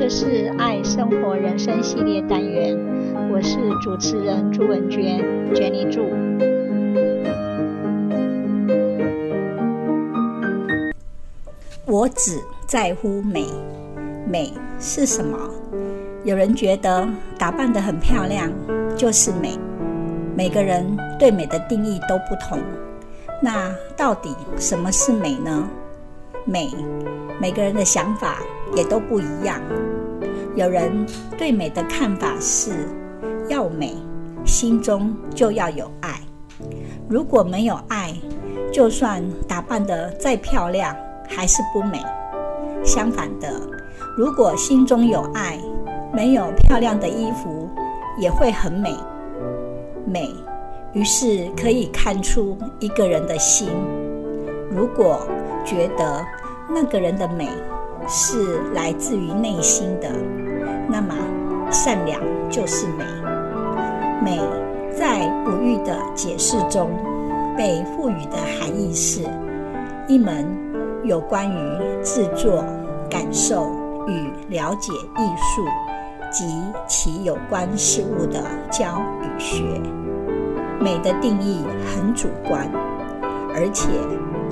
这是爱生活人生系列单元，我是主持人朱文娟，Jenny 朱。我只在乎美，美是什么？有人觉得打扮得很漂亮就是美，每个人对美的定义都不同。那到底什么是美呢？美，每个人的想法也都不一样。有人对美的看法是，要美，心中就要有爱。如果没有爱，就算打扮得再漂亮，还是不美。相反的，如果心中有爱，没有漂亮的衣服也会很美。美，于是可以看出一个人的心。如果觉得那个人的美是来自于内心的，那么善良就是美。美在古玉的解释中被赋予的含义是一门有关于制作、感受与了解艺术及其有关事物的教与学。美的定义很主观，而且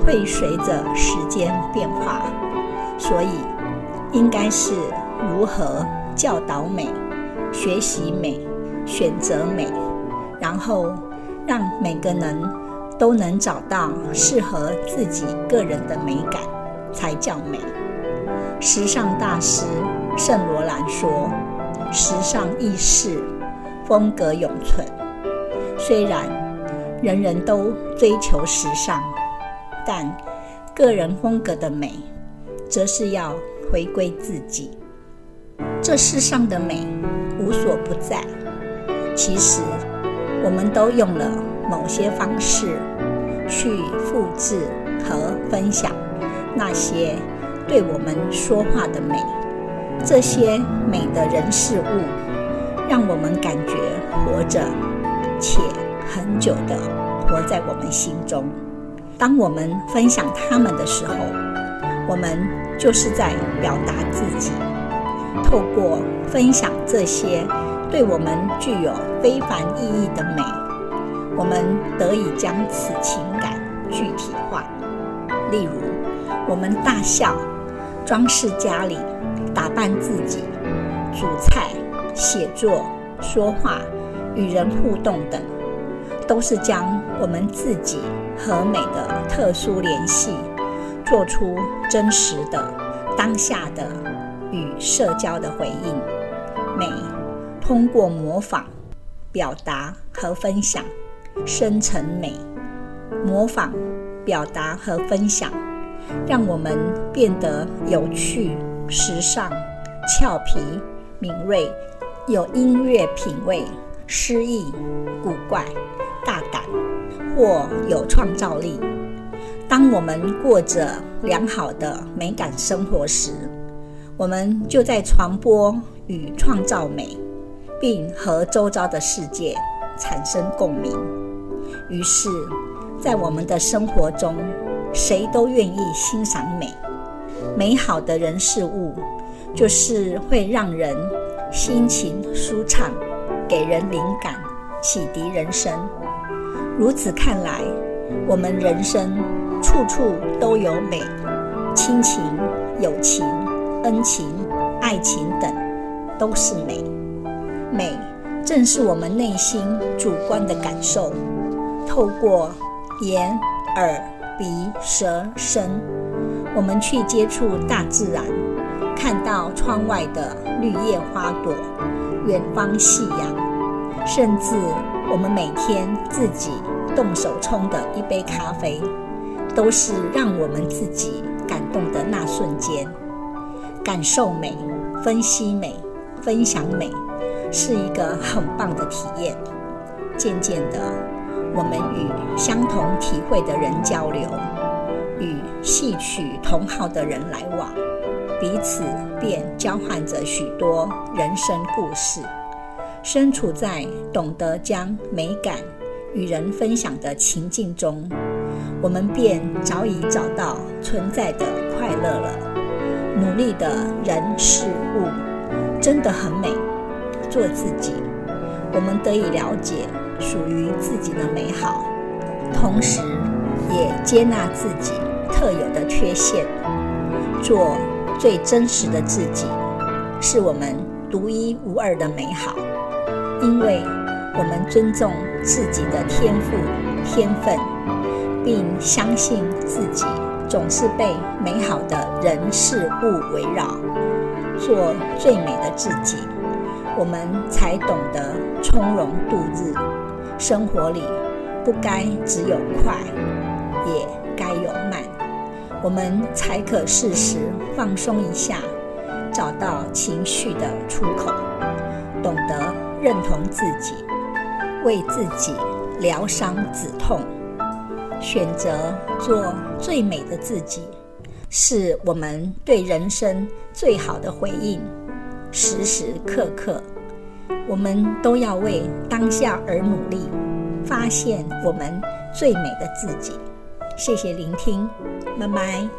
会随着时间变化，所以应该是如何教导美、学习美、选择美，然后让每个人都能找到适合自己个人的美感，才叫美。时尚大师圣罗兰说：“时尚易逝，风格永存。”虽然人人都追求时尚。但个人风格的美，则是要回归自己。这世上的美无所不在，其实我们都用了某些方式去复制和分享那些对我们说话的美。这些美的人事物，让我们感觉活着，且很久的活在我们心中。当我们分享他们的时候，我们就是在表达自己。透过分享这些对我们具有非凡意义的美，我们得以将此情感具体化。例如，我们大笑、装饰家里、打扮自己、煮菜、写作、说话、与人互动等。都是将我们自己和美的特殊联系，做出真实的、当下的与社交的回应。美通过模仿、表达和分享生成美。模仿、表达和分享，让我们变得有趣、时尚、俏皮、敏锐，有音乐品味、诗意、古怪。大胆或有创造力。当我们过着良好的美感生活时，我们就在传播与创造美，并和周遭的世界产生共鸣。于是，在我们的生活中，谁都愿意欣赏美。美好的人事物，就是会让人心情舒畅，给人灵感，启迪人生。如此看来，我们人生处处都有美，亲情、友情、恩情、爱情等都是美。美正是我们内心主观的感受，透过眼、耳、鼻、舌、身，我们去接触大自然，看到窗外的绿叶花朵，远方夕阳，甚至。我们每天自己动手冲的一杯咖啡，都是让我们自己感动的那瞬间。感受美、分析美、分享美，是一个很棒的体验。渐渐的，我们与相同体会的人交流，与戏曲同好的人来往，彼此便交换着许多人生故事。身处在懂得将美感与人分享的情境中，我们便早已找到存在的快乐了。努力的人事物真的很美。做自己，我们得以了解属于自己的美好，同时也接纳自己特有的缺陷，做最真实的自己，是我们独一无二的美好。因为我们尊重自己的天赋、天分，并相信自己总是被美好的人事物围绕，做最美的自己。我们才懂得从容度日，生活里不该只有快，也该有慢。我们才可适时放松一下，找到情绪的出口，懂得认同自己，为自己疗伤止痛，选择做最美的自己，是我们对人生最好的回应。时时刻刻，我们都要为当下而努力，发现我们最美的自己。谢谢聆听，拜拜。